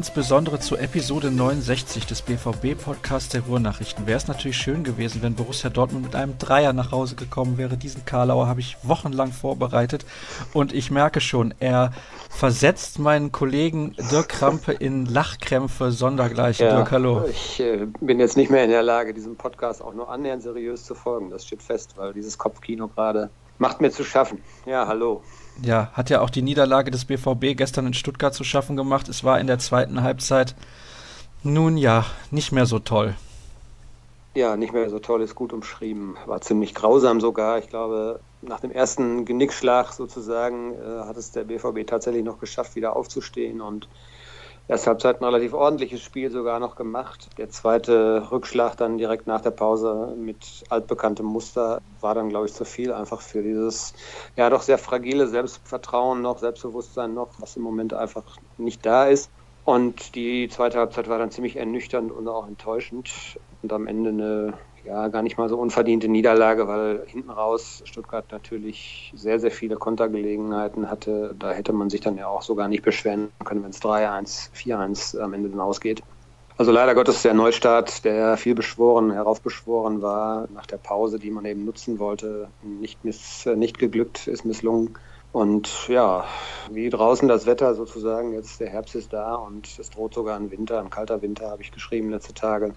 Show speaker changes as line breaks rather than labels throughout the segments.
Insbesondere zu Episode 69 des BVB-Podcasts der Ruhrnachrichten wäre es natürlich schön gewesen, wenn Borussia Dortmund mit einem Dreier nach Hause gekommen wäre. Diesen Karlauer habe ich wochenlang vorbereitet und ich merke schon, er versetzt meinen Kollegen Dirk Krampe in Lachkrämpfe sondergleichen.
Ja,
Dirk, hallo.
Ich äh, bin jetzt nicht mehr in der Lage, diesem Podcast auch nur annähernd seriös zu folgen. Das steht fest, weil dieses Kopfkino gerade macht mir zu schaffen. Ja, hallo.
Ja, hat ja auch die Niederlage des BVB gestern in Stuttgart zu schaffen gemacht. Es war in der zweiten Halbzeit nun ja nicht mehr so toll.
Ja, nicht mehr so toll ist gut umschrieben. War ziemlich grausam sogar. Ich glaube, nach dem ersten Genickschlag sozusagen äh, hat es der BVB tatsächlich noch geschafft, wieder aufzustehen und erste Halbzeit ein relativ ordentliches Spiel sogar noch gemacht. Der zweite Rückschlag dann direkt nach der Pause mit altbekanntem Muster war dann, glaube ich, zu viel einfach für dieses ja doch sehr fragile Selbstvertrauen noch, Selbstbewusstsein noch, was im Moment einfach nicht da ist. Und die zweite Halbzeit war dann ziemlich ernüchternd und auch enttäuschend. Und am Ende eine ja, gar nicht mal so unverdiente Niederlage, weil hinten raus Stuttgart natürlich sehr, sehr viele Kontergelegenheiten hatte. Da hätte man sich dann ja auch sogar nicht beschweren können, wenn es 3-1, 4-1 am Ende dann ausgeht. Also leider Gottes der Neustart, der viel beschworen, heraufbeschworen war, nach der Pause, die man eben nutzen wollte, nicht, miss, nicht geglückt, ist misslungen. Und ja, wie draußen das Wetter sozusagen, jetzt der Herbst ist da und es droht sogar ein Winter, ein kalter Winter, habe ich geschrieben letzte Tage.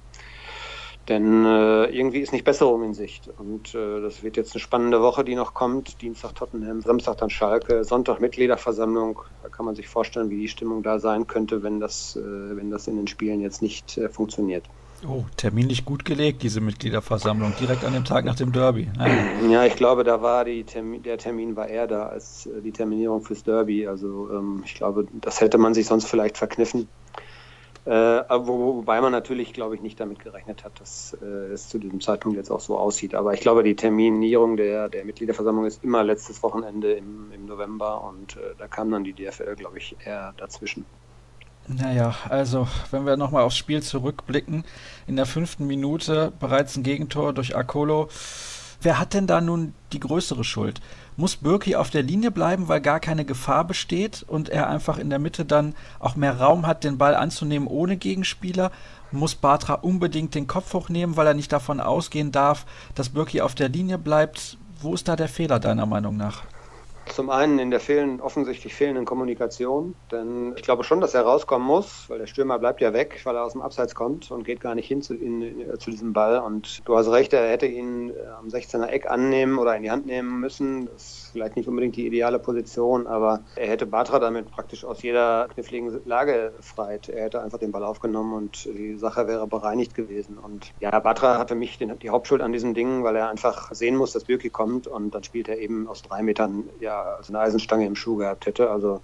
Denn äh, irgendwie ist nicht Besserung in Sicht. Und äh, das wird jetzt eine spannende Woche, die noch kommt. Dienstag Tottenham, Samstag dann Schalke, Sonntag Mitgliederversammlung. Da kann man sich vorstellen, wie die Stimmung da sein könnte, wenn das, äh, wenn das in den Spielen jetzt nicht äh, funktioniert.
Oh, terminlich gut gelegt, diese Mitgliederversammlung, direkt an dem Tag nach dem Derby.
Naja. Ja, ich glaube, da war die Termin, der Termin war eher da als äh, die Terminierung fürs Derby. Also ähm, ich glaube, das hätte man sich sonst vielleicht verkniffen. Äh, wo, wobei man natürlich, glaube ich, nicht damit gerechnet hat, dass äh, es zu diesem Zeitpunkt jetzt auch so aussieht. Aber ich glaube, die Terminierung der, der Mitgliederversammlung ist immer letztes Wochenende im, im November und äh, da kam dann die DFL, glaube ich, eher dazwischen.
Naja, also wenn wir nochmal aufs Spiel zurückblicken, in der fünften Minute bereits ein Gegentor durch Akolo. Wer hat denn da nun die größere Schuld? Muss Birki auf der Linie bleiben, weil gar keine Gefahr besteht und er einfach in der Mitte dann auch mehr Raum hat, den Ball anzunehmen ohne Gegenspieler? Muss Bartra unbedingt den Kopf hochnehmen, weil er nicht davon ausgehen darf, dass Birki auf der Linie bleibt? Wo ist da der Fehler deiner Meinung nach?
Zum einen in der fehlen, offensichtlich fehlenden Kommunikation, denn ich glaube schon, dass er rauskommen muss, weil der Stürmer bleibt ja weg, weil er aus dem Abseits kommt und geht gar nicht hin zu, in, zu diesem Ball. Und du hast recht, er hätte ihn äh, am 16er Eck annehmen oder in die Hand nehmen müssen. Das ist vielleicht nicht unbedingt die ideale Position, aber er hätte Batra damit praktisch aus jeder kniffligen Lage befreit. Er hätte einfach den Ball aufgenommen und die Sache wäre bereinigt gewesen. Und ja, Batra hat für mich den, die Hauptschuld an diesem Ding, weil er einfach sehen muss, dass Birki kommt und dann spielt er eben aus drei Metern ja also eine Eisenstange im Schuh gehabt hätte. Also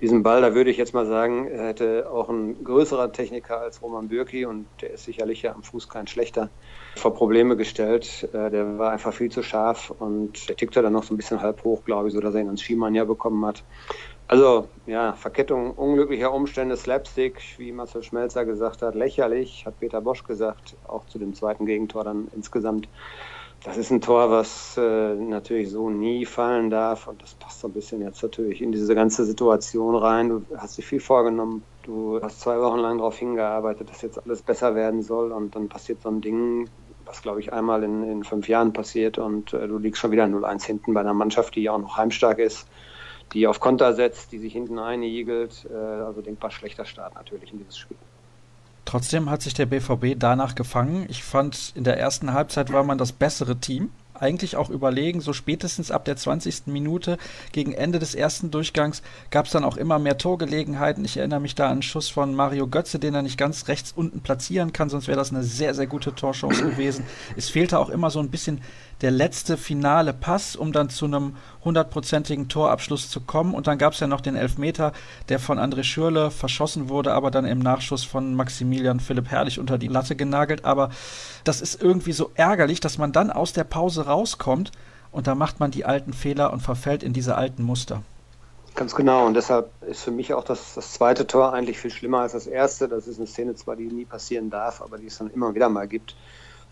diesen Ball, da würde ich jetzt mal sagen, hätte auch ein größerer Techniker als Roman Bürki und der ist sicherlich ja am Fuß kein schlechter, vor Probleme gestellt. Äh, der war einfach viel zu scharf und der tickte dann noch so ein bisschen halb hoch, glaube ich, so dass er ihn ans Schiemann ja bekommen hat. Also, ja, Verkettung unglücklicher Umstände, Slapstick, wie Marcel Schmelzer gesagt hat, lächerlich, hat Peter Bosch gesagt, auch zu dem zweiten Gegentor dann insgesamt. Das ist ein Tor, was äh, natürlich so nie fallen darf und das passt so ein bisschen jetzt natürlich in diese ganze Situation rein. Du hast dir viel vorgenommen, du hast zwei Wochen lang darauf hingearbeitet, dass jetzt alles besser werden soll und dann passiert so ein Ding, was glaube ich einmal in, in fünf Jahren passiert und äh, du liegst schon wieder 0-1 hinten bei einer Mannschaft, die ja auch noch heimstark ist, die auf Konter setzt, die sich hinten einigelt. Äh, also denkbar schlechter Start natürlich in dieses Spiel.
Trotzdem hat sich der BVB danach gefangen. Ich fand, in der ersten Halbzeit war man das bessere Team. Eigentlich auch überlegen, so spätestens ab der 20. Minute gegen Ende des ersten Durchgangs gab es dann auch immer mehr Torgelegenheiten. Ich erinnere mich da an einen Schuss von Mario Götze, den er nicht ganz rechts unten platzieren kann, sonst wäre das eine sehr, sehr gute Torchance gewesen. Es fehlte auch immer so ein bisschen der letzte finale Pass, um dann zu einem hundertprozentigen Torabschluss zu kommen. Und dann gab es ja noch den Elfmeter, der von André Schürle verschossen wurde, aber dann im Nachschuss von Maximilian Philipp Herrlich unter die Latte genagelt. Aber das ist irgendwie so ärgerlich, dass man dann aus der Pause rauskommt und da macht man die alten Fehler und verfällt in diese alten Muster.
Ganz genau. Und deshalb ist für mich auch das, das zweite Tor eigentlich viel schlimmer als das erste. Das ist eine Szene zwar, die nie passieren darf, aber die es dann immer wieder mal gibt.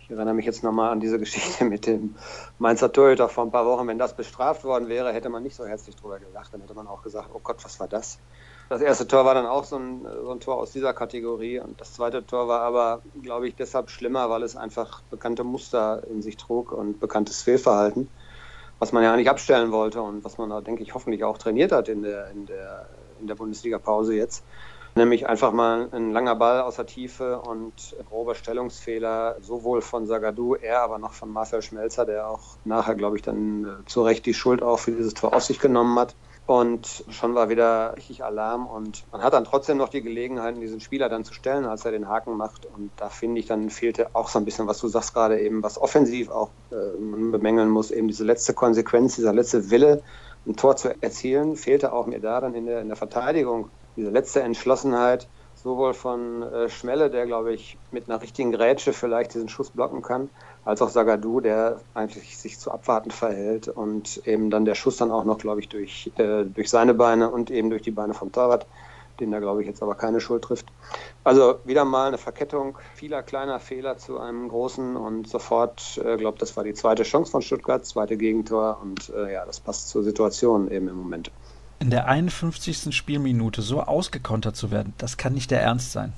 Ich erinnere mich jetzt nochmal an diese Geschichte mit dem Mainzer Torhüter vor ein paar Wochen. Wenn das bestraft worden wäre, hätte man nicht so herzlich drüber gelacht. Dann hätte man auch gesagt, oh Gott, was war das? Das erste Tor war dann auch so ein, so ein Tor aus dieser Kategorie und das zweite Tor war aber, glaube ich, deshalb schlimmer, weil es einfach bekannte Muster in sich trug und bekanntes Fehlverhalten, was man ja eigentlich abstellen wollte und was man denke ich, hoffentlich auch trainiert hat in der, in der, in der Bundesliga-Pause jetzt. Nämlich einfach mal ein langer Ball aus der Tiefe und grober Stellungsfehler, sowohl von Sagadou, er aber noch von Marcel Schmelzer, der auch nachher, glaube ich, dann äh, zu Recht die Schuld auch für dieses Tor auf sich genommen hat. Und schon war wieder richtig Alarm und man hat dann trotzdem noch die Gelegenheit, diesen Spieler dann zu stellen, als er den Haken macht. Und da finde ich, dann fehlte auch so ein bisschen, was du sagst gerade eben, was offensiv auch äh, bemängeln muss, eben diese letzte Konsequenz, dieser letzte Wille, ein Tor zu erzielen, fehlte auch mir da dann in der, in der Verteidigung. Diese letzte Entschlossenheit, sowohl von äh, Schmelle, der, glaube ich, mit einer richtigen Grätsche vielleicht diesen Schuss blocken kann, als auch Sagadu, der eigentlich sich zu abwartend verhält und eben dann der Schuss dann auch noch, glaube ich, durch, äh, durch seine Beine und eben durch die Beine vom Torwart, den da, glaube ich, jetzt aber keine Schuld trifft. Also wieder mal eine Verkettung vieler kleiner Fehler zu einem großen und sofort, äh, glaube das war die zweite Chance von Stuttgart, zweite Gegentor und äh, ja, das passt zur Situation eben im Moment.
In der 51. Spielminute so ausgekontert zu werden, das kann nicht der Ernst sein.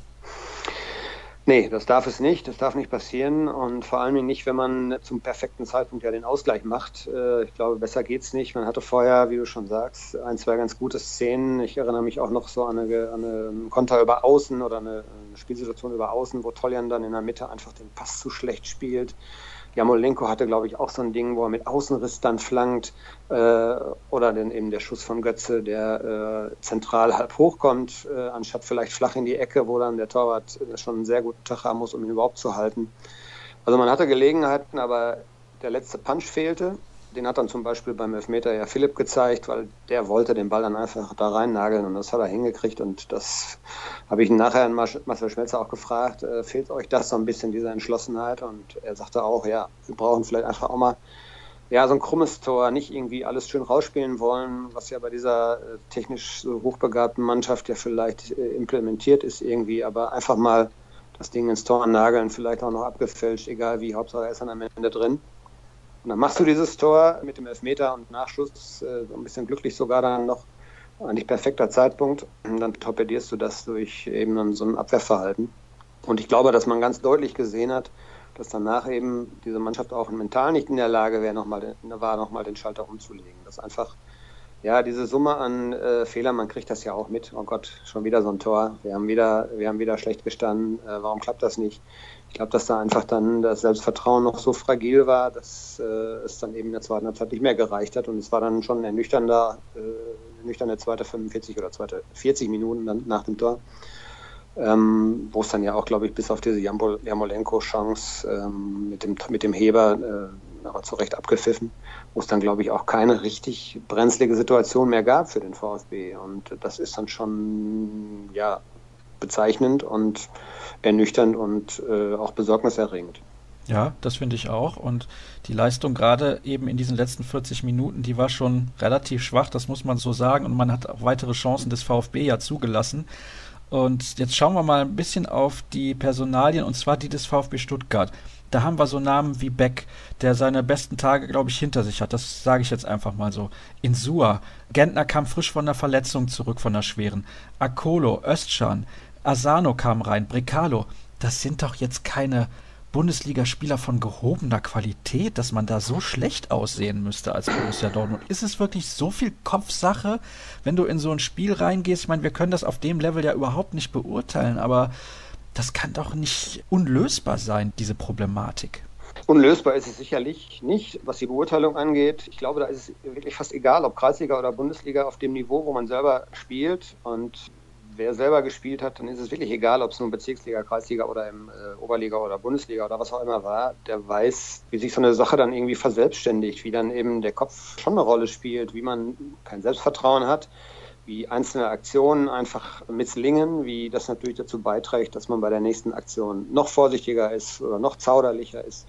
Nee, das darf es nicht. Das darf nicht passieren. Und vor allem nicht, wenn man zum perfekten Zeitpunkt ja den Ausgleich macht. Äh, ich glaube, besser geht's nicht. Man hatte vorher, wie du schon sagst, ein, zwei ganz gute Szenen. Ich erinnere mich auch noch so an eine, an eine Konter über Außen oder eine, Spielsituation über Außen, wo Toljan dann in der Mitte einfach den Pass zu schlecht spielt. Jamolenko hatte, glaube ich, auch so ein Ding, wo er mit Außenriss dann flankt. Äh, oder dann eben der Schuss von Götze, der äh, zentral halb hochkommt, äh, anstatt vielleicht flach in die Ecke, wo dann der Torwart äh, schon einen sehr guten Tag haben muss, um ihn überhaupt zu halten. Also man hatte Gelegenheiten, aber der letzte Punch fehlte. Den hat dann zum Beispiel beim Elfmeter ja Philipp gezeigt, weil der wollte den Ball dann einfach da rein nageln und das hat er hingekriegt und das habe ich nachher an Marcel Schmelzer auch gefragt, äh, fehlt euch das so ein bisschen, diese Entschlossenheit? Und er sagte auch, ja, wir brauchen vielleicht einfach auch mal ja, so ein krummes Tor, nicht irgendwie alles schön rausspielen wollen, was ja bei dieser äh, technisch so hochbegabten Mannschaft ja vielleicht äh, implementiert ist irgendwie, aber einfach mal das Ding ins Tor nageln, vielleicht auch noch abgefälscht, egal wie, Hauptsache er ist dann am Ende drin. Und dann machst du dieses Tor mit dem Elfmeter und Nachschuss, äh, ein bisschen glücklich sogar dann noch. Eigentlich perfekter Zeitpunkt. Und dann torpedierst du das durch eben so ein Abwehrverhalten. Und ich glaube, dass man ganz deutlich gesehen hat, dass danach eben diese Mannschaft auch mental nicht in der Lage wäre, noch war, nochmal den Schalter umzulegen. Das einfach, ja, diese Summe an äh, Fehlern, man kriegt das ja auch mit. Oh Gott, schon wieder so ein Tor. Wir haben wieder, wir haben wieder schlecht gestanden. Äh, warum klappt das nicht? Ich glaube, dass da einfach dann das Selbstvertrauen noch so fragil war, dass äh, es dann eben in der zweiten Halbzeit nicht mehr gereicht hat. Und es war dann schon ein ernüchternder, äh, ernüchternde zweite 45 oder zweite 40 Minuten dann nach dem Tor. Ähm, wo es dann ja auch, glaube ich, bis auf diese Jamolenko-Chance ähm, mit, dem, mit dem Heber äh, aber zu Recht abgepfiffen, wo es dann, glaube ich, auch keine richtig brenzlige Situation mehr gab für den VfB. Und das ist dann schon, ja, bezeichnend und ernüchternd und äh, auch besorgniserregend.
Ja, das finde ich auch. Und die Leistung gerade eben in diesen letzten 40 Minuten, die war schon relativ schwach, das muss man so sagen. Und man hat auch weitere Chancen des VfB ja zugelassen. Und jetzt schauen wir mal ein bisschen auf die Personalien, und zwar die des VfB Stuttgart. Da haben wir so Namen wie Beck, der seine besten Tage, glaube ich, hinter sich hat. Das sage ich jetzt einfach mal so. Insua. Gentner kam frisch von der Verletzung zurück, von der schweren. Akolo, Östschan, Asano kam rein, Brecalo. Das sind doch jetzt keine Bundesligaspieler von gehobener Qualität, dass man da so schlecht aussehen müsste als Borussia Dortmund. Ist es wirklich so viel Kopfsache, wenn du in so ein Spiel reingehst? Ich meine, wir können das auf dem Level ja überhaupt nicht beurteilen, aber das kann doch nicht unlösbar sein, diese Problematik.
Unlösbar ist es sicherlich nicht, was die Beurteilung angeht. Ich glaube, da ist es wirklich fast egal, ob Kreisliga oder Bundesliga auf dem Niveau, wo man selber spielt. Und wer selber gespielt hat, dann ist es wirklich egal, ob es nun Bezirksliga, Kreisliga oder im äh, Oberliga oder Bundesliga oder was auch immer war, der weiß, wie sich so eine Sache dann irgendwie verselbstständigt, wie dann eben der Kopf schon eine Rolle spielt, wie man kein Selbstvertrauen hat, wie einzelne Aktionen einfach misslingen, wie das natürlich dazu beiträgt, dass man bei der nächsten Aktion noch vorsichtiger ist oder noch zauderlicher ist.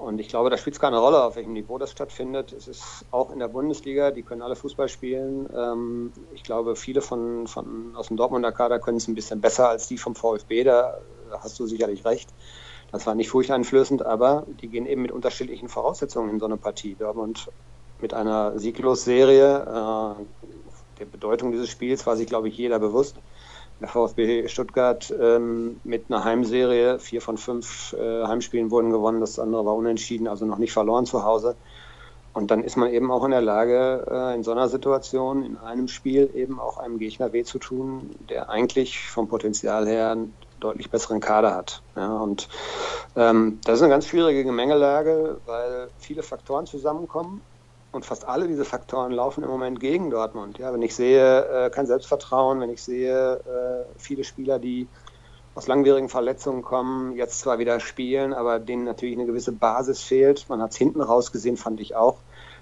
Und ich glaube, da spielt es keine Rolle, auf welchem Niveau das stattfindet. Es ist auch in der Bundesliga, die können alle Fußball spielen. Ähm, ich glaube, viele von, von aus dem Dortmunder Kader können es ein bisschen besser als die vom VfB, da hast du sicherlich recht. Das war nicht furchteinflößend, aber die gehen eben mit unterschiedlichen Voraussetzungen in so eine Partie. Dortmund mit einer Sieglos-Serie, äh, der Bedeutung dieses Spiels war sich, glaube ich, jeder bewusst. Der VfB Stuttgart ähm, mit einer Heimserie, vier von fünf äh, Heimspielen wurden gewonnen, das andere war unentschieden, also noch nicht verloren zu Hause. Und dann ist man eben auch in der Lage, äh, in so einer Situation, in einem Spiel eben auch einem Gegner weh zu tun, der eigentlich vom Potenzial her einen deutlich besseren Kader hat. Ja, und ähm, das ist eine ganz schwierige Gemengelage, weil viele Faktoren zusammenkommen. Und fast alle diese Faktoren laufen im Moment gegen Dortmund. Ja, wenn ich sehe, äh, kein Selbstvertrauen, wenn ich sehe, äh, viele Spieler, die aus langwierigen Verletzungen kommen, jetzt zwar wieder spielen, aber denen natürlich eine gewisse Basis fehlt. Man hat es hinten raus gesehen, fand ich auch,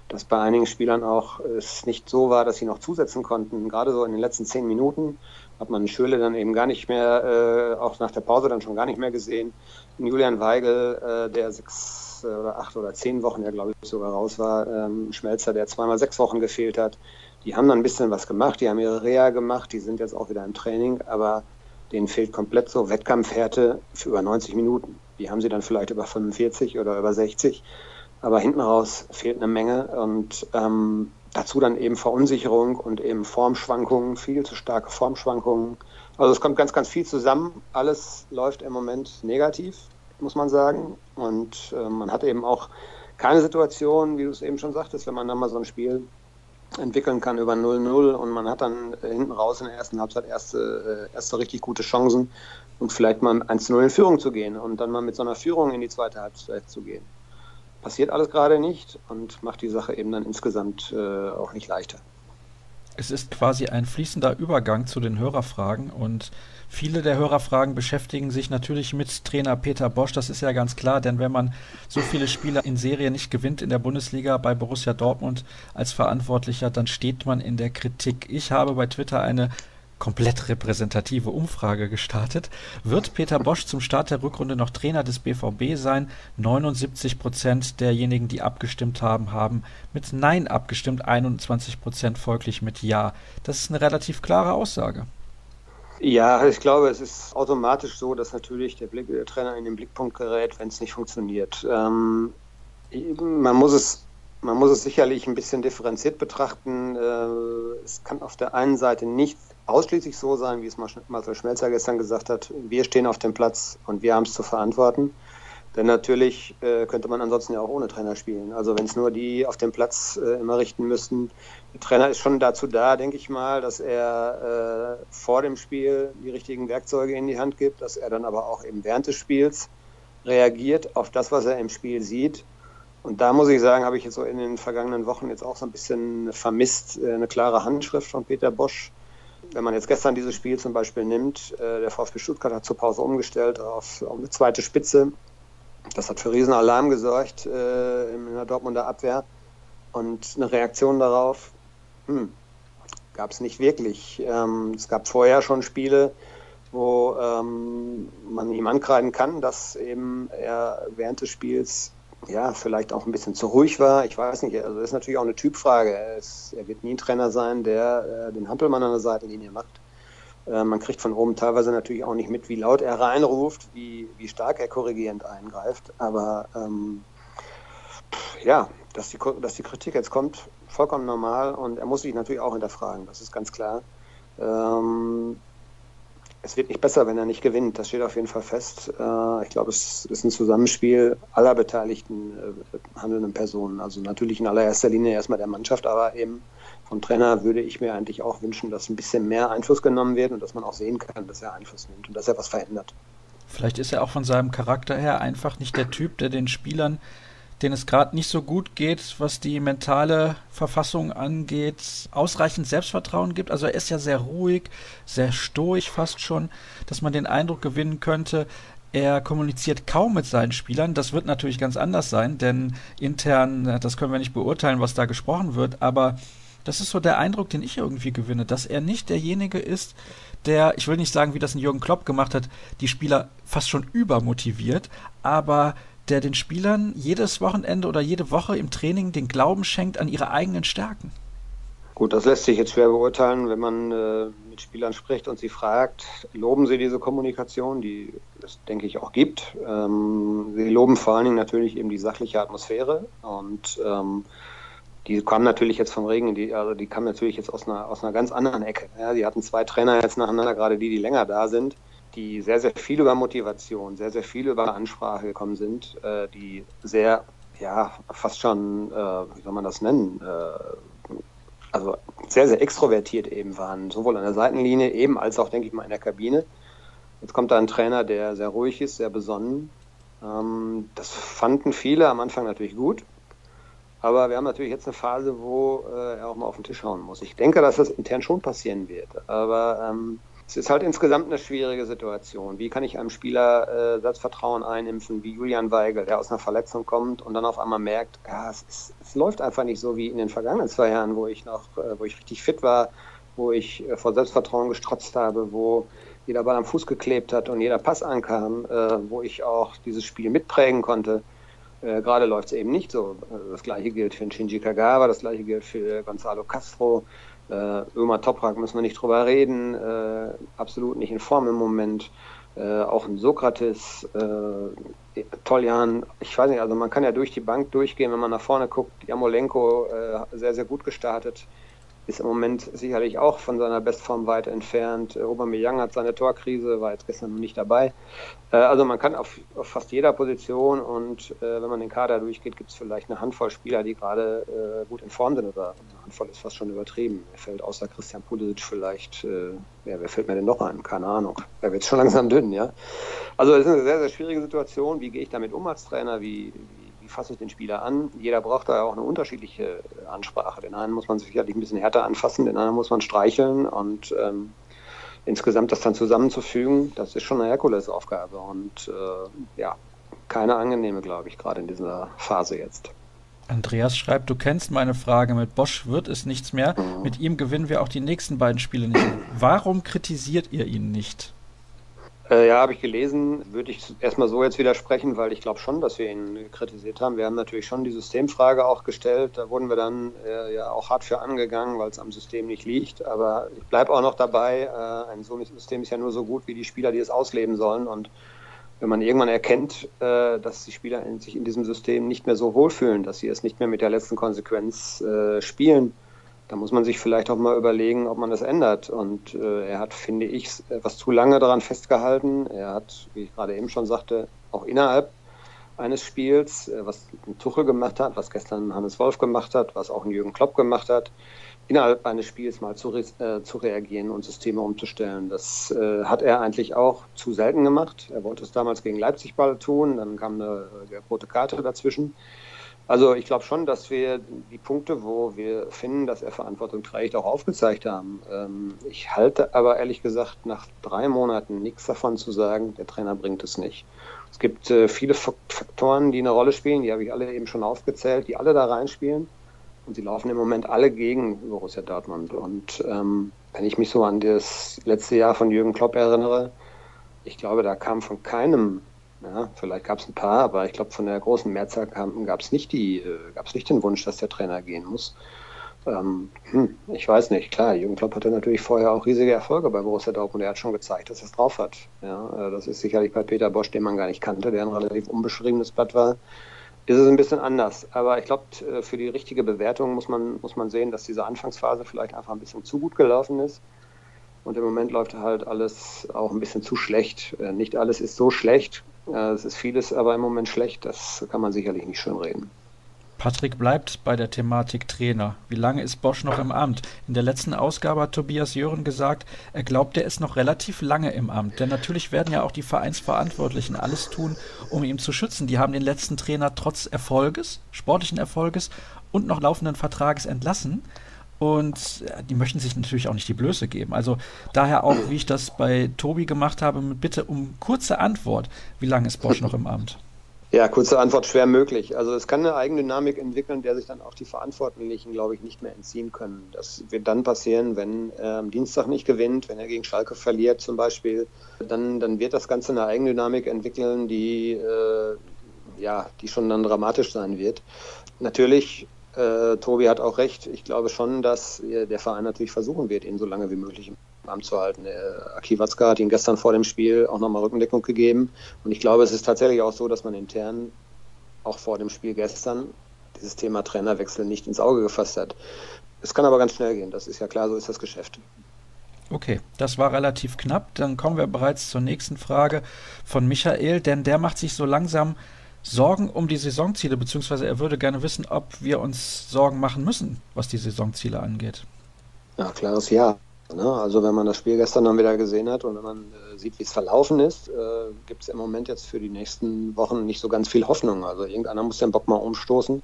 dass bei einigen Spielern auch es nicht so war, dass sie noch zusetzen konnten. Gerade so in den letzten zehn Minuten hat man Schöle dann eben gar nicht mehr, äh, auch nach der Pause dann schon gar nicht mehr gesehen. Julian Weigel, äh, der sechs oder acht oder zehn Wochen ja, glaube ich, sogar raus war, ähm, Schmelzer, der zweimal sechs Wochen gefehlt hat. Die haben dann ein bisschen was gemacht, die haben ihre Reha gemacht, die sind jetzt auch wieder im Training, aber denen fehlt komplett so Wettkampfhärte für über 90 Minuten. Die haben sie dann vielleicht über 45 oder über 60, aber hinten raus fehlt eine Menge und ähm, dazu dann eben Verunsicherung und eben Formschwankungen, viel zu starke Formschwankungen. Also es kommt ganz, ganz viel zusammen. Alles läuft im Moment negativ, muss man sagen. Und äh, man hat eben auch keine Situation, wie du es eben schon sagtest, wenn man dann mal so ein Spiel entwickeln kann über 0-0 und man hat dann äh, hinten raus in der ersten Halbzeit erste, äh, erste richtig gute Chancen und vielleicht mal 1-0 in Führung zu gehen und dann mal mit so einer Führung in die zweite Halbzeit zu gehen. Passiert alles gerade nicht und macht die Sache eben dann insgesamt äh, auch nicht leichter.
Es ist quasi ein fließender Übergang zu den Hörerfragen und viele der Hörerfragen beschäftigen sich natürlich mit Trainer Peter Bosch, das ist ja ganz klar, denn wenn man so viele Spiele in Serie nicht gewinnt in der Bundesliga bei Borussia Dortmund als Verantwortlicher, dann steht man in der Kritik. Ich habe bei Twitter eine komplett repräsentative Umfrage gestartet. Wird Peter Bosch zum Start der Rückrunde noch Trainer des BVB sein? 79 Prozent derjenigen, die abgestimmt haben, haben mit Nein abgestimmt, 21 Prozent folglich mit Ja. Das ist eine relativ klare Aussage.
Ja, ich glaube, es ist automatisch so, dass natürlich der, Blick, der Trainer in den Blickpunkt gerät, wenn es nicht funktioniert. Ähm, man muss es man muss es sicherlich ein bisschen differenziert betrachten. Äh, es kann auf der einen Seite nicht ausschließlich so sein, wie es Marcel Schmelzer gestern gesagt hat, wir stehen auf dem Platz und wir haben es zu verantworten. Denn natürlich äh, könnte man ansonsten ja auch ohne Trainer spielen. Also wenn es nur die auf dem Platz äh, immer richten müssten. Der Trainer ist schon dazu da, denke ich mal, dass er äh, vor dem Spiel die richtigen Werkzeuge in die Hand gibt, dass er dann aber auch eben während des Spiels reagiert auf das, was er im Spiel sieht. Und da muss ich sagen, habe ich jetzt so in den vergangenen Wochen jetzt auch so ein bisschen vermisst, äh, eine klare Handschrift von Peter Bosch wenn man jetzt gestern dieses Spiel zum Beispiel nimmt, äh, der VfB Stuttgart hat zur Pause umgestellt auf, auf eine zweite Spitze. Das hat für riesen Alarm gesorgt äh, in der Dortmunder Abwehr. Und eine Reaktion darauf hm, gab es nicht wirklich. Ähm, es gab vorher schon Spiele, wo ähm, man ihm ankreiden kann, dass eben er während des Spiels ja, vielleicht auch ein bisschen zu ruhig war. Ich weiß nicht, also das ist natürlich auch eine Typfrage. Er, ist, er wird nie ein Trainer sein, der äh, den Hampelmann an der Seitenlinie macht. Äh, man kriegt von oben teilweise natürlich auch nicht mit, wie laut er reinruft, wie, wie stark er korrigierend eingreift. Aber ähm, ja, dass die, dass die Kritik jetzt kommt, vollkommen normal und er muss sich natürlich auch hinterfragen, das ist ganz klar. Ähm, es wird nicht besser, wenn er nicht gewinnt. Das steht auf jeden Fall fest. Äh, ich glaube, es ist ein Zusammenspiel aller beteiligten äh, handelnden Personen. Also natürlich in allererster Linie erstmal der Mannschaft, aber eben vom Trainer würde ich mir eigentlich auch wünschen, dass ein bisschen mehr Einfluss genommen wird und dass man auch sehen kann, dass er Einfluss nimmt und dass er was verändert.
Vielleicht ist er auch von seinem Charakter her einfach nicht der Typ, der den Spielern denen es gerade nicht so gut geht, was die mentale Verfassung angeht, ausreichend Selbstvertrauen gibt. Also er ist ja sehr ruhig, sehr stoisch fast schon, dass man den Eindruck gewinnen könnte, er kommuniziert kaum mit seinen Spielern. Das wird natürlich ganz anders sein, denn intern, das können wir nicht beurteilen, was da gesprochen wird, aber das ist so der Eindruck, den ich irgendwie gewinne, dass er nicht derjenige ist, der, ich will nicht sagen, wie das ein Jürgen Klopp gemacht hat, die Spieler fast schon übermotiviert, aber der den Spielern jedes Wochenende oder jede Woche im Training den Glauben schenkt an ihre eigenen Stärken?
Gut, das lässt sich jetzt schwer beurteilen, wenn man äh, mit Spielern spricht und sie fragt, loben sie diese Kommunikation, die es, denke ich, auch gibt. Ähm, sie loben vor allen Dingen natürlich eben die sachliche Atmosphäre und ähm, die kamen natürlich jetzt vom Regen, die, also die kamen natürlich jetzt aus einer, aus einer ganz anderen Ecke. Ja, die hatten zwei Trainer jetzt nacheinander, gerade die, die länger da sind, die sehr, sehr viel über Motivation, sehr, sehr viel über Ansprache gekommen sind, äh, die sehr, ja, fast schon, äh, wie soll man das nennen, äh, also sehr, sehr extrovertiert eben waren, sowohl an der Seitenlinie eben als auch, denke ich mal, in der Kabine. Jetzt kommt da ein Trainer, der sehr ruhig ist, sehr besonnen. Ähm, das fanden viele am Anfang natürlich gut. Aber wir haben natürlich jetzt eine Phase, wo äh, er auch mal auf den Tisch hauen muss. Ich denke, dass das intern schon passieren wird. Aber ähm, es ist halt insgesamt eine schwierige Situation. Wie kann ich einem Spieler äh, Selbstvertrauen einimpfen, wie Julian Weigel, der aus einer Verletzung kommt und dann auf einmal merkt, ja, es, ist, es läuft einfach nicht so wie in den vergangenen zwei Jahren, wo ich noch, äh, wo ich richtig fit war, wo ich äh, vor Selbstvertrauen gestrotzt habe, wo jeder Ball am Fuß geklebt hat und jeder Pass ankam, äh, wo ich auch dieses Spiel mitprägen konnte. Äh, Gerade läuft es eben nicht so. Also das gleiche gilt für Shinji Kagawa, das gleiche gilt für Gonzalo Castro. Äh, Ömer Toprak müssen wir nicht drüber reden, äh, absolut nicht in Form im Moment. Äh, auch ein Sokrates, äh, Toljan, ich weiß nicht, also man kann ja durch die Bank durchgehen, wenn man nach vorne guckt. Jamolenko äh, sehr, sehr gut gestartet ist im Moment sicherlich auch von seiner Bestform weit entfernt. Äh, Aubameyang hat seine Torkrise, war jetzt gestern noch nicht dabei. Äh, also man kann auf, auf fast jeder Position und äh, wenn man den Kader durchgeht, gibt es vielleicht eine Handvoll Spieler, die gerade äh, gut in Form sind oder eine Handvoll ist fast schon übertrieben. Mir fällt außer Christian Pulisic vielleicht, äh, ja, wer fällt mir denn noch ein? Keine Ahnung. Er wird schon langsam dünn, ja. Also es ist eine sehr, sehr schwierige Situation. Wie gehe ich damit um als Trainer? Wie fasse ich den Spieler an? Jeder braucht da ja auch eine unterschiedliche äh, Ansprache. Den einen muss man sicherlich ein bisschen härter anfassen, den anderen muss man streicheln und ähm, insgesamt das dann zusammenzufügen, das ist schon eine Herkulesaufgabe und äh, ja, keine angenehme, glaube ich, gerade in dieser Phase jetzt.
Andreas schreibt, du kennst meine Frage, mit Bosch wird es nichts mehr. Mhm. Mit ihm gewinnen wir auch die nächsten beiden Spiele nicht. Warum kritisiert ihr ihn nicht?
Äh, ja, habe ich gelesen. Würde ich erstmal so jetzt widersprechen, weil ich glaube schon, dass wir ihn kritisiert haben. Wir haben natürlich schon die Systemfrage auch gestellt. Da wurden wir dann äh, ja auch hart für angegangen, weil es am System nicht liegt. Aber ich bleibe auch noch dabei. Äh, ein System ist ja nur so gut wie die Spieler, die es ausleben sollen. Und wenn man irgendwann erkennt, äh, dass die Spieler sich in diesem System nicht mehr so wohlfühlen, dass sie es nicht mehr mit der letzten Konsequenz äh, spielen, da muss man sich vielleicht auch mal überlegen, ob man das ändert. Und äh, er hat, finde ich, etwas zu lange daran festgehalten. Er hat, wie ich gerade eben schon sagte, auch innerhalb eines Spiels, äh, was Tuchel gemacht hat, was gestern Hannes Wolf gemacht hat, was auch ein Jürgen Klopp gemacht hat, innerhalb eines Spiels mal zu, äh, zu reagieren und Systeme umzustellen. Das äh, hat er eigentlich auch zu selten gemacht. Er wollte es damals gegen Leipzig ball tun, dann kam eine, eine rote Karte dazwischen. Also ich glaube schon, dass wir die Punkte, wo wir finden, dass er Verantwortung trägt, auch aufgezeigt haben. Ähm, ich halte aber ehrlich gesagt nach drei Monaten nichts davon zu sagen, der Trainer bringt es nicht. Es gibt äh, viele Faktoren, die eine Rolle spielen, die habe ich alle eben schon aufgezählt, die alle da reinspielen. Und sie laufen im Moment alle gegen Borussia Dortmund. Und ähm, wenn ich mich so an das letzte Jahr von Jürgen Klopp erinnere, ich glaube, da kam von keinem ja, vielleicht gab es ein paar, aber ich glaube, von der großen Mehrzahl gab es nicht, die, äh, gab's nicht den Wunsch, dass der Trainer gehen muss. Ähm, hm, ich weiß nicht, klar, Jürgen Klopp hatte natürlich vorher auch riesige Erfolge bei Borussia Dortmund. Er hat schon gezeigt, dass er es drauf hat. Ja, äh, das ist sicherlich bei Peter Bosch, den man gar nicht kannte, der ein relativ unbeschriebenes Blatt war, ist es ein bisschen anders. Aber ich glaube, äh, für die richtige Bewertung muss man, muss man sehen, dass diese Anfangsphase vielleicht einfach ein bisschen zu gut gelaufen ist. Und im Moment läuft halt alles auch ein bisschen zu schlecht. Nicht alles ist so schlecht, es ist vieles aber im Moment schlecht, das kann man sicherlich nicht schön reden.
Patrick bleibt bei der Thematik Trainer. Wie lange ist Bosch noch im Amt? In der letzten Ausgabe hat Tobias Jören gesagt, er glaubt, er ist noch relativ lange im Amt. Denn natürlich werden ja auch die Vereinsverantwortlichen alles tun, um ihn zu schützen. Die haben den letzten Trainer trotz Erfolges, sportlichen Erfolges und noch laufenden Vertrages entlassen. Und die möchten sich natürlich auch nicht die Blöße geben. Also daher auch, wie ich das bei Tobi gemacht habe, mit Bitte um kurze Antwort. Wie lange ist Bosch noch im Amt?
Ja, kurze Antwort, schwer möglich. Also es kann eine Eigendynamik entwickeln, der sich dann auch die Verantwortlichen, glaube ich, nicht mehr entziehen können. Das wird dann passieren, wenn er am Dienstag nicht gewinnt, wenn er gegen Schalke verliert zum Beispiel. Dann, dann wird das Ganze eine Eigendynamik entwickeln, die, äh, ja, die schon dann dramatisch sein wird. Natürlich äh, Tobi hat auch recht. Ich glaube schon, dass der Verein natürlich versuchen wird, ihn so lange wie möglich im Amt zu halten. Der Aki Watzka hat ihn gestern vor dem Spiel auch nochmal Rückendeckung gegeben. Und ich glaube, es ist tatsächlich auch so, dass man intern auch vor dem Spiel gestern dieses Thema Trainerwechsel nicht ins Auge gefasst hat. Es kann aber ganz schnell gehen, das ist ja klar, so ist das Geschäft.
Okay, das war relativ knapp. Dann kommen wir bereits zur nächsten Frage von Michael, denn der macht sich so langsam Sorgen um die Saisonziele, beziehungsweise er würde gerne wissen, ob wir uns Sorgen machen müssen, was die Saisonziele angeht.
Ja, klares Ja. Ne? Also wenn man das Spiel gestern dann wieder gesehen hat und wenn man äh, sieht, wie es verlaufen ist, äh, gibt es im Moment jetzt für die nächsten Wochen nicht so ganz viel Hoffnung. Also irgendeiner muss den Bock mal umstoßen.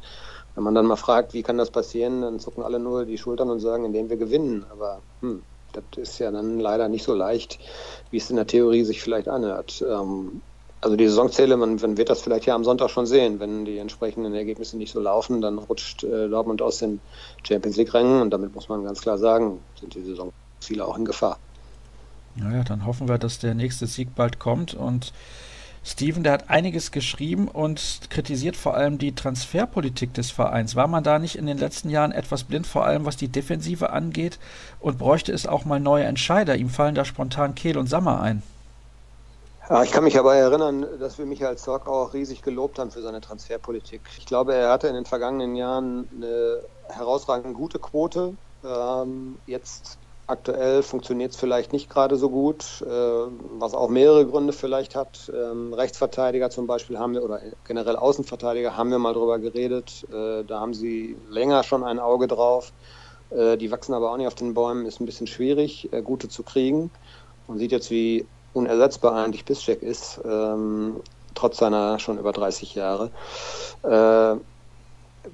Wenn man dann mal fragt, wie kann das passieren, dann zucken alle nur die Schultern und sagen, indem wir gewinnen. Aber hm, das ist ja dann leider nicht so leicht, wie es in der Theorie sich vielleicht anhört. Ähm, also die Saisonzähle, man, man, wird das vielleicht ja am Sonntag schon sehen. Wenn die entsprechenden Ergebnisse nicht so laufen, dann rutscht äh, Dortmund aus den Champions League-Rängen und damit muss man ganz klar sagen, sind die Saisonziele auch in Gefahr.
Naja, dann hoffen wir, dass der nächste Sieg bald kommt und Steven, der hat einiges geschrieben und kritisiert vor allem die Transferpolitik des Vereins. War man da nicht in den letzten Jahren etwas blind, vor allem was die Defensive angeht und bräuchte es auch mal neue Entscheider? Ihm fallen da spontan Kehl und Sammer ein.
Ja, ich kann mich aber erinnern, dass wir Michael Zorc auch riesig gelobt haben für seine Transferpolitik. Ich glaube, er hatte in den vergangenen Jahren eine herausragend gute Quote. Ähm, jetzt Aktuell funktioniert es vielleicht nicht gerade so gut, äh, was auch mehrere Gründe vielleicht hat. Ähm, Rechtsverteidiger zum Beispiel haben wir, oder generell Außenverteidiger haben wir mal drüber geredet. Äh, da haben sie länger schon ein Auge drauf. Äh, die wachsen aber auch nicht auf den Bäumen, ist ein bisschen schwierig, äh, gute zu kriegen. Man sieht jetzt, wie unersetzbar eigentlich Piszczek ist, ähm, trotz seiner schon über 30 Jahre. Äh,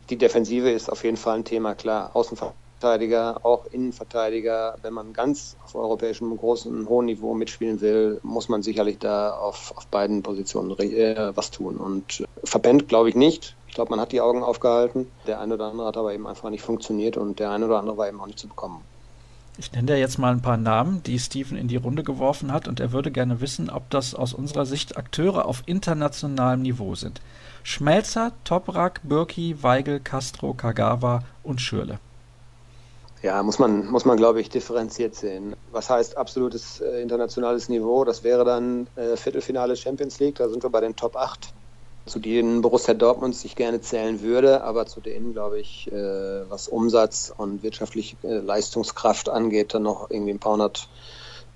die Defensive ist auf jeden Fall ein Thema, klar. Außenverteidiger Verteidiger, auch Innenverteidiger. Wenn man ganz auf europäischem großen, hohen Niveau mitspielen will, muss man sicherlich da auf, auf beiden Positionen äh, was tun. Und verpennt glaube ich nicht. Ich glaube, man hat die Augen aufgehalten. Der eine oder andere hat aber eben einfach nicht funktioniert und der eine oder andere war eben auch nicht zu bekommen.
Ich nenne dir jetzt mal ein paar Namen, die Steven in die Runde geworfen hat und er würde gerne wissen, ob das aus unserer Sicht Akteure auf internationalem Niveau sind. Schmelzer, Toprak, Birki, Weigel, Castro, Kagawa und Schürle.
Ja, muss man, muss man, glaube ich, differenziert sehen. Was heißt absolutes äh, internationales Niveau? Das wäre dann äh, Viertelfinale Champions League, da sind wir bei den Top 8, zu denen Borussia Dortmund sich gerne zählen würde, aber zu denen, glaube ich, äh, was Umsatz und wirtschaftliche äh, Leistungskraft angeht, dann noch irgendwie ein paar hundert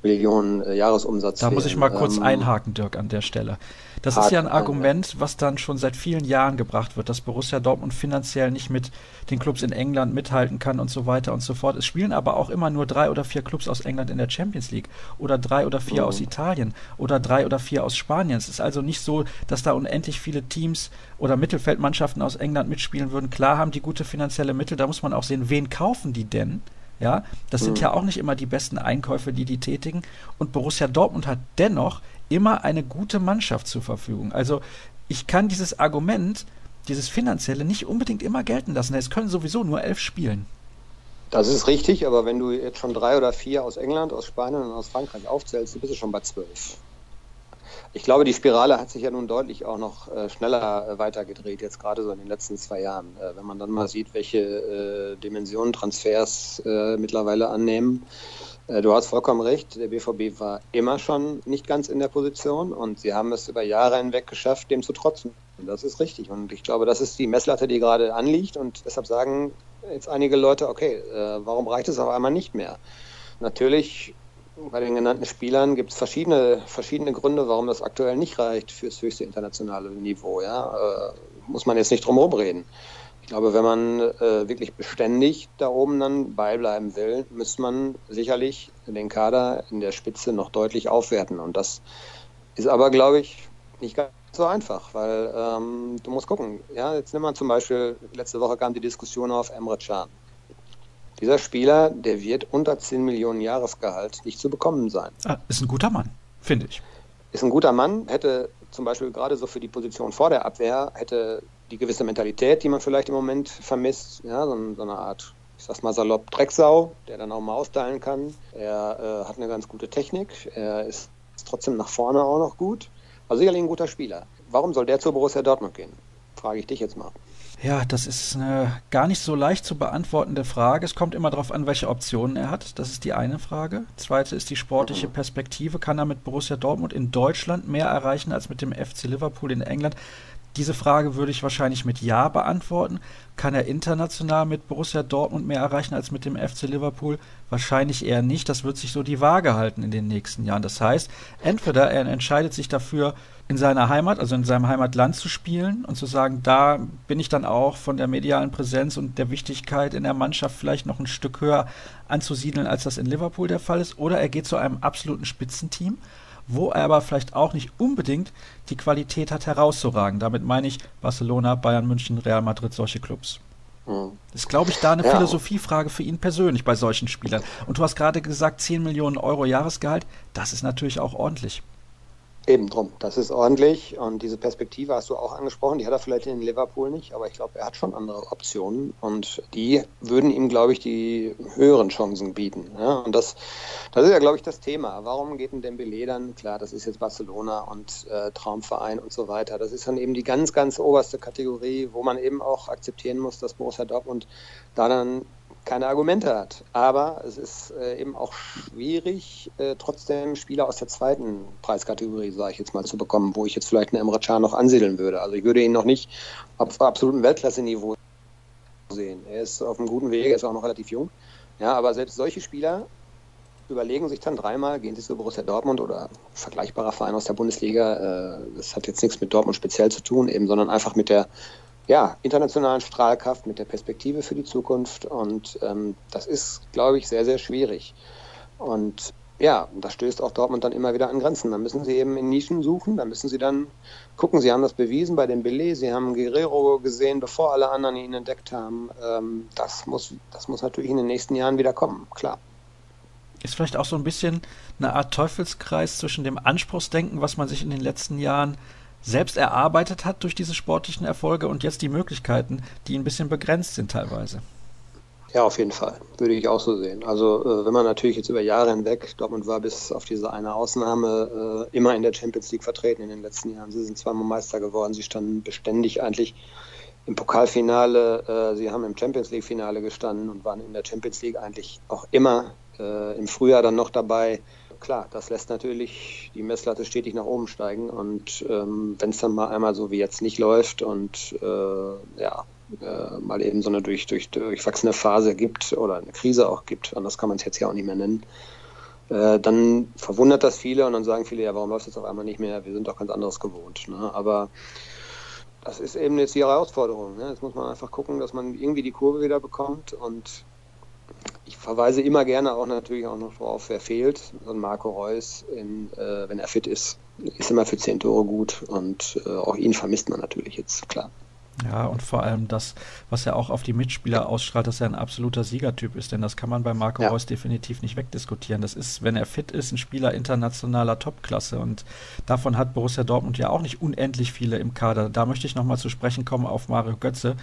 Millionen äh, Jahresumsatz.
Da muss ich mal kurz ähm, einhaken, Dirk, an der Stelle. Das ist ja ein Argument, was dann schon seit vielen Jahren gebracht wird, dass Borussia Dortmund finanziell nicht mit den Clubs in England mithalten kann und so weiter und so fort. Es spielen aber auch immer nur drei oder vier Clubs aus England in der Champions League oder drei oder vier mhm. aus Italien oder drei oder vier aus Spanien. Es ist also nicht so, dass da unendlich viele Teams oder Mittelfeldmannschaften aus England mitspielen würden. Klar haben die gute finanzielle Mittel, da muss man auch sehen, wen kaufen die denn? Ja, das sind mhm. ja auch nicht immer die besten Einkäufe, die die tätigen. Und Borussia Dortmund hat dennoch immer eine gute Mannschaft zur Verfügung. Also ich kann dieses Argument, dieses finanzielle, nicht unbedingt immer gelten lassen. Es können sowieso nur elf spielen.
Das ist richtig, aber wenn du jetzt schon drei oder vier aus England, aus Spanien und aus Frankreich aufzählst, bist du schon bei zwölf. Ich glaube, die Spirale hat sich ja nun deutlich auch noch äh, schneller äh, weitergedreht, jetzt gerade so in den letzten zwei Jahren. Äh, wenn man dann mal sieht, welche Dimensionen Transfers mittlerweile annehmen. Du hast vollkommen recht, der BVB war immer schon nicht ganz in der Position und sie haben es über Jahre hinweg geschafft, dem zu trotzen. Das ist richtig und ich glaube, das ist die Messlatte, die gerade anliegt und deshalb sagen jetzt einige Leute, okay, warum reicht es auf einmal nicht mehr? Natürlich bei den genannten Spielern gibt es verschiedene, verschiedene Gründe, warum das aktuell nicht reicht fürs höchste internationale Niveau. Ja? Äh, muss man jetzt nicht drum herum reden. Ich glaube, wenn man äh, wirklich beständig da oben dann beibleiben will, müsste man sicherlich den Kader in der Spitze noch deutlich aufwerten. Und das ist aber, glaube ich, nicht ganz so einfach, weil ähm, du musst gucken. Ja, jetzt nimm mal zum Beispiel, letzte Woche kam die Diskussion auf Emre Can. Dieser Spieler, der wird unter 10 Millionen Jahresgehalt nicht zu bekommen sein.
Ah, ist ein guter Mann, finde ich.
Ist ein guter Mann, hätte zum Beispiel gerade so für die Position vor der Abwehr, hätte die gewisse Mentalität, die man vielleicht im Moment vermisst, ja, so, so eine Art, ich sag's mal salopp, Drecksau, der dann auch mal austeilen kann. Er äh, hat eine ganz gute Technik, er ist, ist trotzdem nach vorne auch noch gut. Also sicherlich ein guter Spieler. Warum soll der zu Borussia Dortmund gehen? Frage ich dich jetzt mal.
Ja, das ist eine gar nicht so leicht zu beantwortende Frage. Es kommt immer darauf an, welche Optionen er hat. Das ist die eine Frage. Zweite ist die sportliche Perspektive. Kann er mit Borussia Dortmund in Deutschland mehr erreichen als mit dem FC Liverpool in England? Diese Frage würde ich wahrscheinlich mit Ja beantworten. Kann er international mit Borussia Dortmund mehr erreichen als mit dem FC Liverpool? Wahrscheinlich eher nicht. Das wird sich so die Waage halten in den nächsten Jahren. Das heißt, entweder er entscheidet sich dafür, in seiner Heimat, also in seinem Heimatland zu spielen und zu sagen, da bin ich dann auch von der medialen Präsenz und der Wichtigkeit in der Mannschaft vielleicht noch ein Stück höher anzusiedeln, als das in Liverpool der Fall ist. Oder er geht zu einem absoluten Spitzenteam wo er aber vielleicht auch nicht unbedingt die Qualität hat, herauszuragen. Damit meine ich Barcelona, Bayern München, Real Madrid, solche Clubs. Mhm. Das ist, glaube ich, da eine ja. Philosophiefrage für ihn persönlich bei solchen Spielern. Und du hast gerade gesagt, 10 Millionen Euro Jahresgehalt, das ist natürlich auch ordentlich.
Eben drum, das ist ordentlich und diese Perspektive hast du auch angesprochen, die hat er vielleicht in Liverpool nicht, aber ich glaube, er hat schon andere Optionen und die würden ihm, glaube ich, die höheren Chancen bieten. Ja? Und das, das ist ja, glaube ich, das Thema. Warum geht ein Dembele dann? Klar, das ist jetzt Barcelona und äh, Traumverein und so weiter. Das ist dann eben die ganz, ganz oberste Kategorie, wo man eben auch akzeptieren muss, dass Borussia Dortmund da dann keine Argumente hat. Aber es ist äh, eben auch schwierig, äh, trotzdem Spieler aus der zweiten Preiskategorie, sage ich jetzt mal, zu bekommen, wo ich jetzt vielleicht einen Emre Can noch ansiedeln würde. Also ich würde ihn noch nicht auf absolutem Weltklasse-Niveau sehen. Er ist auf einem guten Weg, er ist auch noch relativ jung. Ja, aber selbst solche Spieler überlegen sich dann dreimal, gehen sie zu Borussia Dortmund oder vergleichbarer Verein aus der Bundesliga. Äh, das hat jetzt nichts mit Dortmund speziell zu tun, eben, sondern einfach mit der ja, internationalen Strahlkraft, mit der Perspektive für die Zukunft. Und ähm, das ist, glaube ich, sehr, sehr schwierig. Und ja, das stößt auch Dortmund dann immer wieder an Grenzen. Da müssen sie eben in Nischen suchen, da müssen sie dann gucken. Sie haben das bewiesen bei dem Belay, sie haben Guerrero gesehen, bevor alle anderen ihn entdeckt haben. Ähm, das, muss, das muss natürlich in den nächsten Jahren wieder kommen, klar.
Ist vielleicht auch so ein bisschen eine Art Teufelskreis zwischen dem Anspruchsdenken, was man sich in den letzten Jahren selbst erarbeitet hat durch diese sportlichen Erfolge und jetzt die Möglichkeiten, die ein bisschen begrenzt sind teilweise.
Ja, auf jeden Fall. Würde ich auch so sehen. Also, äh, wenn man natürlich jetzt über Jahre hinweg, Dortmund war bis auf diese eine Ausnahme äh, immer in der Champions League vertreten in den letzten Jahren. Sie sind zweimal Meister geworden, sie standen beständig eigentlich im Pokalfinale, äh, sie haben im Champions League-Finale gestanden und waren in der Champions League eigentlich auch immer im Frühjahr dann noch dabei klar, das lässt natürlich die Messlatte stetig nach oben steigen. Und ähm, wenn es dann mal einmal so wie jetzt nicht läuft und äh, ja, äh, mal eben so eine durch, durch, durchwachsene Phase gibt oder eine Krise auch gibt, anders kann man es jetzt ja auch nicht mehr nennen, äh, dann verwundert das viele und dann sagen viele, ja, warum läuft es auf einmal nicht mehr? Wir sind doch ganz anderes gewohnt. Ne? Aber das ist eben jetzt die Herausforderung. Ne? Jetzt muss man einfach gucken, dass man irgendwie die Kurve wieder bekommt und ich verweise immer gerne auch natürlich auch noch darauf, wer fehlt. So ein Marco Reus, in, äh, wenn er fit ist, ist immer für zehn Tore gut und äh, auch ihn vermisst man natürlich jetzt, klar.
Ja, und vor allem das, was er auch auf die Mitspieler ausstrahlt, dass er ein absoluter Siegertyp ist, denn das kann man bei Marco ja. Reus definitiv nicht wegdiskutieren. Das ist, wenn er fit ist, ein Spieler internationaler Topklasse und davon hat Borussia Dortmund ja auch nicht unendlich viele im Kader. Da möchte ich nochmal zu sprechen kommen auf Mario Götze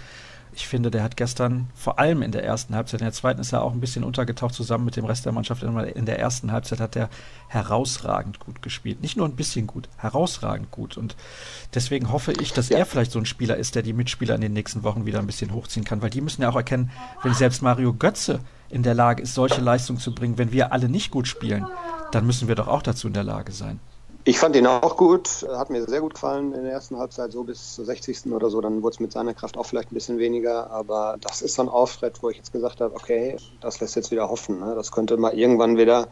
ich finde, der hat gestern vor allem in der ersten Halbzeit, in der zweiten ist er auch ein bisschen untergetaucht zusammen mit dem Rest der Mannschaft. In der ersten Halbzeit hat er herausragend gut gespielt. Nicht nur ein bisschen gut, herausragend gut. Und deswegen hoffe ich, dass ja. er vielleicht so ein Spieler ist, der die Mitspieler in den nächsten Wochen wieder ein bisschen hochziehen kann, weil die müssen ja auch erkennen, wenn selbst Mario Götze in der Lage ist, solche Leistungen zu bringen, wenn wir alle nicht gut spielen, dann müssen wir doch auch dazu in der Lage sein.
Ich fand ihn auch gut, hat mir sehr gut gefallen in der ersten Halbzeit, so bis zur 60. oder so. Dann wurde es mit seiner Kraft auch vielleicht ein bisschen weniger, aber das ist so ein Auftritt, wo ich jetzt gesagt habe, okay, das lässt jetzt wieder hoffen. Ne? Das könnte mal irgendwann wieder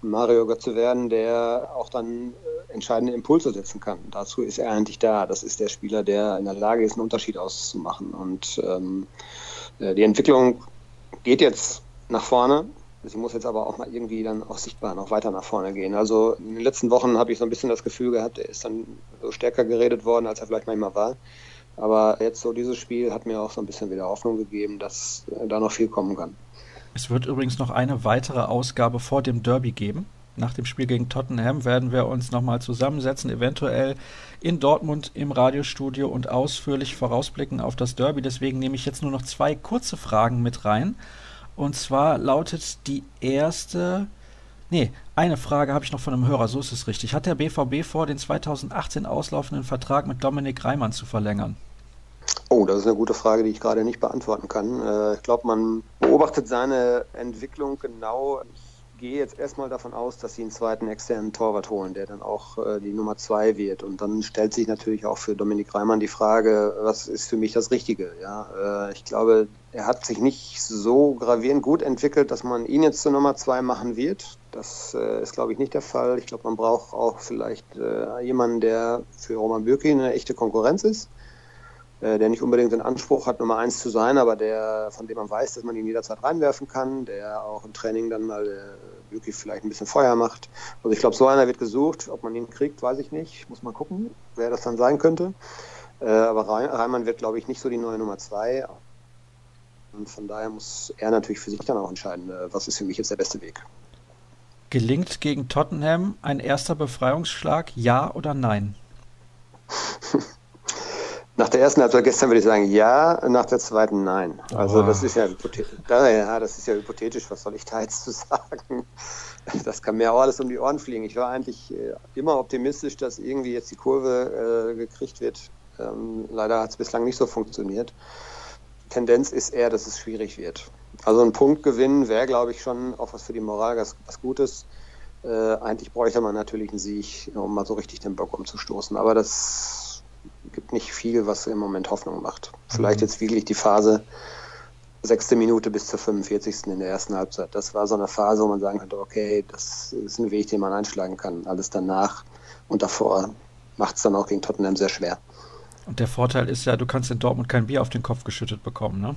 Mario Götze werden, der auch dann äh, entscheidende Impulse setzen kann. Dazu ist er eigentlich da. Das ist der Spieler, der in der Lage ist, einen Unterschied auszumachen. Und ähm, äh, die Entwicklung geht jetzt nach vorne. Sie muss jetzt aber auch mal irgendwie dann auch sichtbar noch weiter nach vorne gehen. Also in den letzten Wochen habe ich so ein bisschen das Gefühl gehabt, er ist dann so stärker geredet worden, als er vielleicht manchmal war. Aber jetzt so dieses Spiel hat mir auch so ein bisschen wieder Hoffnung gegeben, dass da noch viel kommen kann.
Es wird übrigens noch eine weitere Ausgabe vor dem Derby geben. Nach dem Spiel gegen Tottenham werden wir uns nochmal zusammensetzen, eventuell in Dortmund im Radiostudio und ausführlich vorausblicken auf das Derby. Deswegen nehme ich jetzt nur noch zwei kurze Fragen mit rein. Und zwar lautet die erste. Nee, eine Frage habe ich noch von einem Hörer, so ist es richtig. Hat der BVB vor, den 2018 auslaufenden Vertrag mit Dominik Reimann zu verlängern?
Oh, das ist eine gute Frage, die ich gerade nicht beantworten kann. Äh, ich glaube, man beobachtet seine Entwicklung genau. Ich gehe jetzt erstmal davon aus, dass sie einen zweiten externen Torwart holen, der dann auch äh, die Nummer zwei wird. Und dann stellt sich natürlich auch für Dominik Reimann die Frage, was ist für mich das Richtige? Ja, äh, ich glaube, er hat sich nicht so gravierend gut entwickelt, dass man ihn jetzt zur Nummer zwei machen wird. Das äh, ist, glaube ich, nicht der Fall. Ich glaube, man braucht auch vielleicht äh, jemanden, der für Roman Bürki eine echte Konkurrenz ist. Äh, der nicht unbedingt den Anspruch hat, Nummer eins zu sein, aber der, von dem man weiß, dass man ihn jederzeit reinwerfen kann, der auch im Training dann mal äh, wirklich vielleicht ein bisschen Feuer macht. Also ich glaube, so einer wird gesucht. Ob man ihn kriegt, weiß ich nicht. Muss man gucken, wer das dann sein könnte. Äh, aber Reimann wird, glaube ich, nicht so die neue Nummer zwei. Und von daher muss er natürlich für sich dann auch entscheiden, äh, was ist für mich jetzt der beste Weg.
Gelingt gegen Tottenham ein erster Befreiungsschlag, ja oder nein?
Nach der ersten Halbzeit gestern würde ich sagen ja, nach der zweiten nein. Also oh. das ist ja, ja, das ist ja hypothetisch, was soll ich da jetzt zu sagen? Das kann mir auch alles um die Ohren fliegen. Ich war eigentlich äh, immer optimistisch, dass irgendwie jetzt die Kurve äh, gekriegt wird. Ähm, leider hat es bislang nicht so funktioniert. Tendenz ist eher, dass es schwierig wird. Also ein Punktgewinn wäre, glaube ich, schon auch was für die Moral was, was Gutes. Äh, eigentlich bräuchte man natürlich einen Sieg, um mal so richtig den Bock umzustoßen. Aber das gibt nicht viel, was im Moment Hoffnung macht. Vielleicht mhm. jetzt wirklich die Phase sechste Minute bis zur 45. in der ersten Halbzeit. Das war so eine Phase, wo man sagen könnte, okay, das ist ein Weg, den man einschlagen kann. Alles danach und davor macht es dann auch gegen Tottenham sehr schwer.
Und der Vorteil ist ja, du kannst in Dortmund kein Bier auf den Kopf geschüttet bekommen, ne?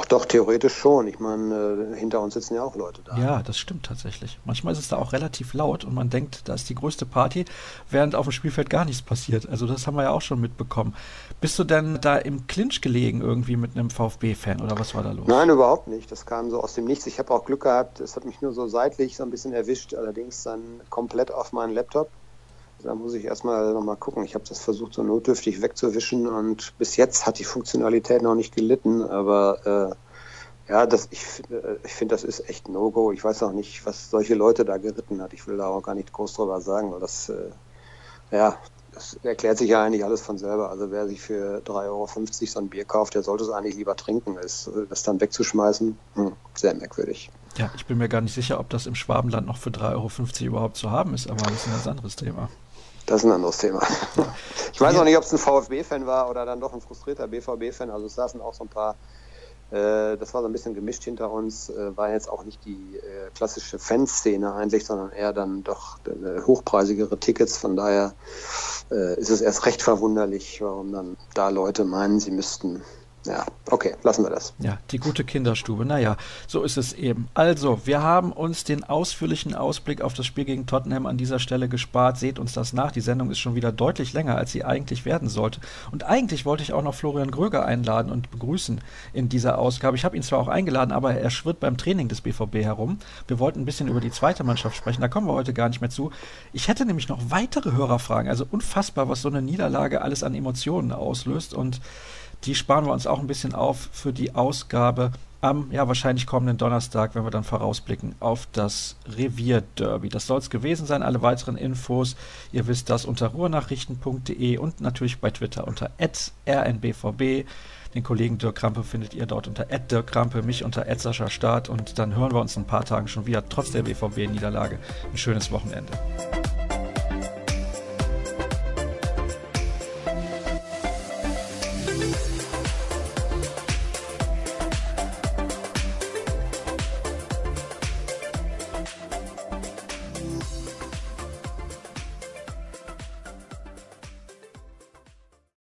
Ach doch, theoretisch schon. Ich meine, äh, hinter uns sitzen ja auch Leute da.
Ja, das stimmt tatsächlich. Manchmal ist es da auch relativ laut und man denkt, da ist die größte Party, während auf dem Spielfeld gar nichts passiert. Also das haben wir ja auch schon mitbekommen. Bist du denn da im Clinch gelegen irgendwie mit einem VfB-Fan oder was war da los?
Nein, überhaupt nicht. Das kam so aus dem Nichts. Ich habe auch Glück gehabt. Es hat mich nur so seitlich so ein bisschen erwischt, allerdings dann komplett auf meinen Laptop. Da muss ich erstmal nochmal gucken. Ich habe das versucht, so notdürftig wegzuwischen und bis jetzt hat die Funktionalität noch nicht gelitten, aber äh, ja, das, ich, äh, ich finde, das ist echt No-Go. Ich weiß auch nicht, was solche Leute da geritten hat. Ich will da auch gar nicht groß drüber sagen, weil das, äh, ja, das erklärt sich ja eigentlich alles von selber. Also wer sich für 3,50 Euro so ein Bier kauft, der sollte es eigentlich lieber trinken. Das, das dann wegzuschmeißen, hm, sehr merkwürdig.
Ja, ich bin mir gar nicht sicher, ob das im Schwabenland noch für 3,50 Euro überhaupt zu haben ist, aber das ist ein ganz anderes Thema.
Das ist ein anderes Thema. Ich weiß auch nicht, ob es ein VfB-Fan war oder dann doch ein frustrierter BVB-Fan. Also es saßen auch so ein paar, äh, das war so ein bisschen gemischt hinter uns, äh, war jetzt auch nicht die äh, klassische Fanszene eigentlich, sondern eher dann doch äh, hochpreisigere Tickets. Von daher äh, ist es erst recht verwunderlich, warum dann da Leute meinen, sie müssten ja, okay, lassen wir das.
Ja, die gute Kinderstube. Naja, so ist es eben. Also, wir haben uns den ausführlichen Ausblick auf das Spiel gegen Tottenham an dieser Stelle gespart. Seht uns das nach. Die Sendung ist schon wieder deutlich länger, als sie eigentlich werden sollte. Und eigentlich wollte ich auch noch Florian Gröger einladen und begrüßen in dieser Ausgabe. Ich habe ihn zwar auch eingeladen, aber er schwirrt beim Training des BVB herum. Wir wollten ein bisschen über die zweite Mannschaft sprechen. Da kommen wir heute gar nicht mehr zu. Ich hätte nämlich noch weitere Hörerfragen. Also unfassbar, was so eine Niederlage alles an Emotionen auslöst. Und die sparen wir uns auch ein bisschen auf für die Ausgabe am ja wahrscheinlich kommenden Donnerstag, wenn wir dann vorausblicken auf das Revierderby. Das soll es gewesen sein. Alle weiteren Infos, ihr wisst das unter ruhrnachrichten.de und natürlich bei Twitter unter rnbvb. Den Kollegen Dirk Krampe findet ihr dort unter Dirk Krampe, mich unter Start und dann hören wir uns in ein paar Tagen schon wieder, trotz der BVB-Niederlage. Ein schönes Wochenende.